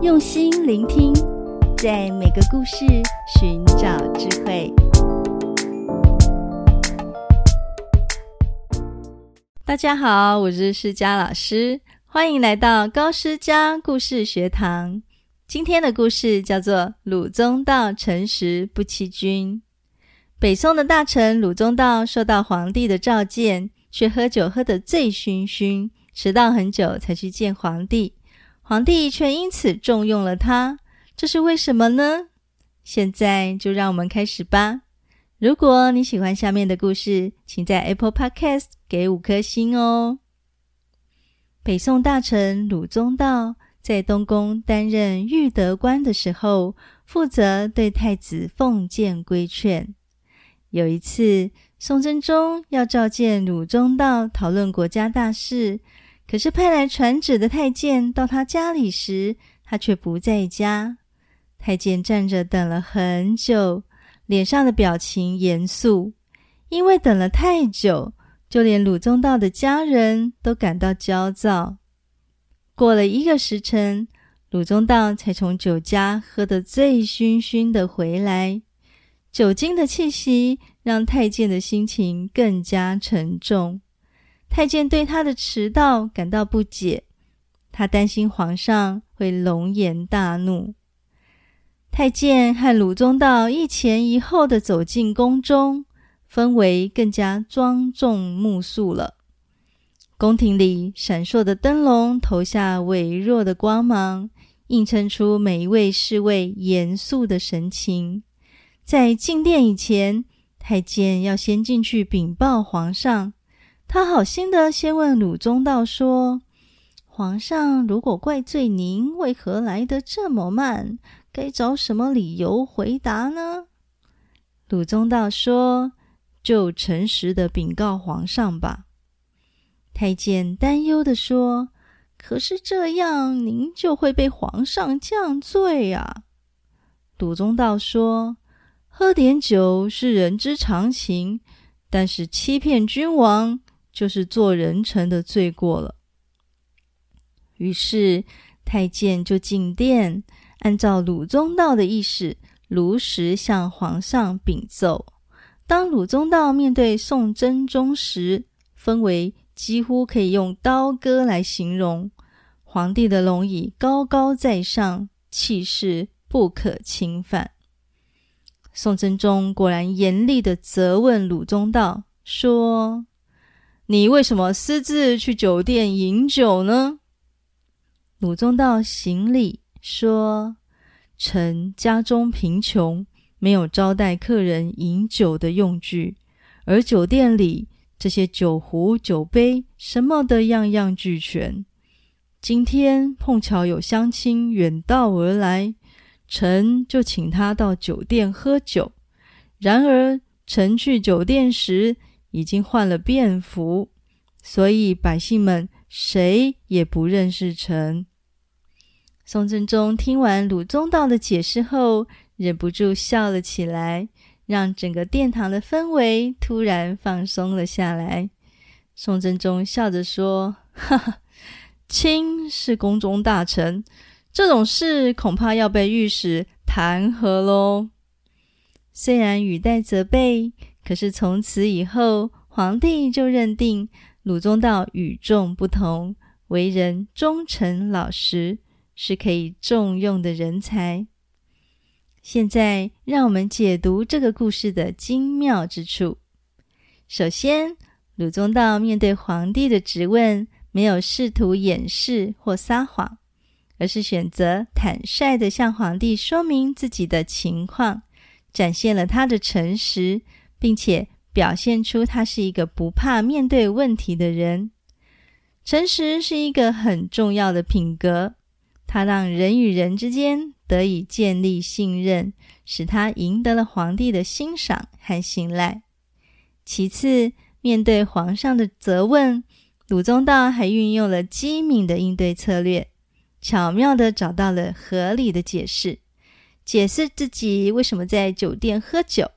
用心聆听，在每个故事寻找智慧。大家好，我是诗佳老师，欢迎来到高诗佳故事学堂。今天的故事叫做《鲁宗道诚实不欺君》。北宋的大臣鲁宗道受到皇帝的召见，却喝酒喝得醉醺醺，迟到很久才去见皇帝。皇帝却因此重用了他，这是为什么呢？现在就让我们开始吧。如果你喜欢下面的故事，请在 Apple Podcast 给五颗星哦。北宋大臣鲁宗道在东宫担任御德官的时候，负责对太子奉谏规劝。有一次，宋真宗要召见鲁宗道讨论国家大事。可是派来传旨的太监到他家里时，他却不在家。太监站着等了很久，脸上的表情严肃，因为等了太久，就连鲁宗道的家人都感到焦躁。过了一个时辰，鲁宗道才从酒家喝得醉醺醺的回来，酒精的气息让太监的心情更加沉重。太监对他的迟到感到不解，他担心皇上会龙颜大怒。太监和鲁宗道一前一后的走进宫中，氛围更加庄重肃肃了。宫廷里闪烁的灯笼投下微弱的光芒，映衬出每一位侍卫严肃的神情。在进殿以前，太监要先进去禀报皇上。他好心的先问鲁宗道说：“皇上如果怪罪您，为何来得这么慢？该找什么理由回答呢？”鲁宗道说：“就诚实的禀告皇上吧。”太监担忧的说：“可是这样，您就会被皇上降罪啊。”鲁宗道说：“喝点酒是人之常情，但是欺骗君王。”就是做人臣的罪过了。于是太监就进殿，按照鲁宗道的意思，如实向皇上禀奏。当鲁宗道面对宋真宗时，分为几乎可以用刀割来形容。皇帝的龙椅高高在上，气势不可侵犯。宋真宗果然严厉地责问鲁宗道说。你为什么私自去酒店饮酒呢？鲁宗道行礼说：“臣家中贫穷，没有招待客人饮酒的用具，而酒店里这些酒壶、酒杯什么的样样俱全。今天碰巧有乡亲远道而来，臣就请他到酒店喝酒。然而臣去酒店时，已经换了便服，所以百姓们谁也不认识臣。宋真宗听完鲁宗道的解释后，忍不住笑了起来，让整个殿堂的氛围突然放松了下来。宋真宗笑着说：“哈哈，卿是宫中大臣，这种事恐怕要被御史弹劾喽。”虽然语带责备。可是从此以后，皇帝就认定鲁宗道与众不同，为人忠诚老实，是可以重用的人才。现在，让我们解读这个故事的精妙之处。首先，鲁宗道面对皇帝的质问，没有试图掩饰或撒谎，而是选择坦率地向皇帝说明自己的情况，展现了他的诚实。并且表现出他是一个不怕面对问题的人。诚实是一个很重要的品格，它让人与人之间得以建立信任，使他赢得了皇帝的欣赏和信赖。其次，面对皇上的责问，鲁宗道还运用了机敏的应对策略，巧妙地找到了合理的解释，解释自己为什么在酒店喝酒。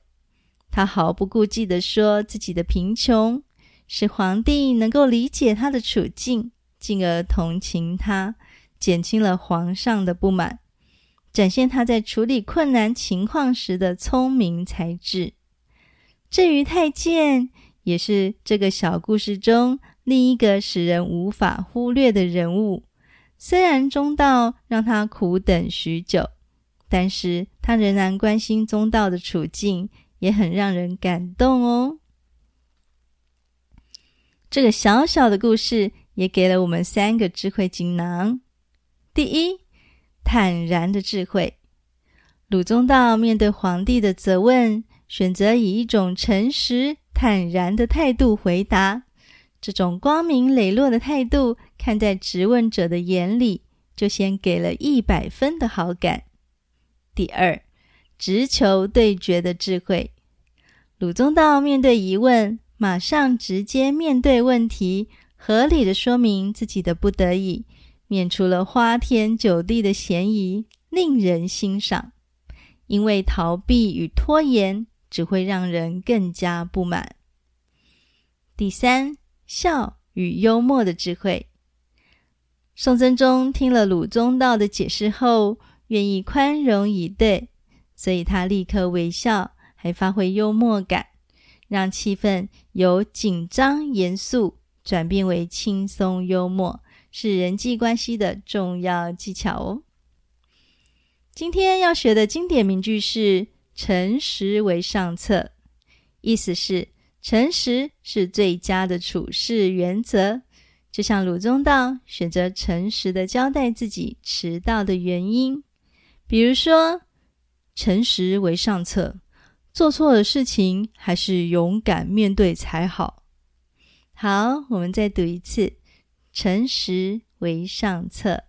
他毫不顾忌地说自己的贫穷，使皇帝能够理解他的处境，进而同情他，减轻了皇上的不满，展现他在处理困难情况时的聪明才智。至于太监，也是这个小故事中另一个使人无法忽略的人物。虽然宗道让他苦等许久，但是他仍然关心宗道的处境，也很让人感动哦。这个小小的故事也给了我们三个智慧锦囊。第一，坦然的智慧。鲁宗道面对皇帝的责问，选择以一种诚实坦然的态度回答。这种光明磊落的态度，看在质问者的眼里，就先给了一百分的好感。第二，直球对决的智慧。鲁宗道面对疑问，马上直接面对问题，合理的说明自己的不得已，免除了花天酒地的嫌疑，令人欣赏。因为逃避与拖延，只会让人更加不满。第三。笑与幽默的智慧。宋真宗听了鲁宗道的解释后，愿意宽容以对，所以他立刻微笑，还发挥幽默感，让气氛由紧张严肃转变为轻松幽默，是人际关系的重要技巧哦。今天要学的经典名句是“诚实为上策”，意思是。诚实是最佳的处事原则，就像鲁宗道选择诚实的交代自己迟到的原因。比如说，诚实为上策，做错了事情还是勇敢面对才好。好，我们再读一次：诚实为上策。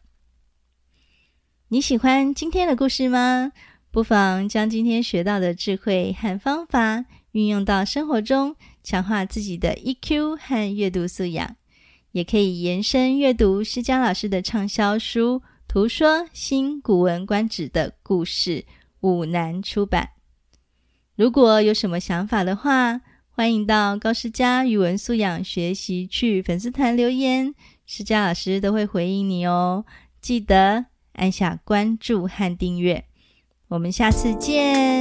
你喜欢今天的故事吗？不妨将今天学到的智慧和方法。运用到生活中，强化自己的 EQ 和阅读素养，也可以延伸阅读施佳老师的畅销书《图说新古文观止》的故事，五南出版。如果有什么想法的话，欢迎到高诗佳语文素养学习去粉丝团留言，诗佳老师都会回应你哦。记得按下关注和订阅，我们下次见。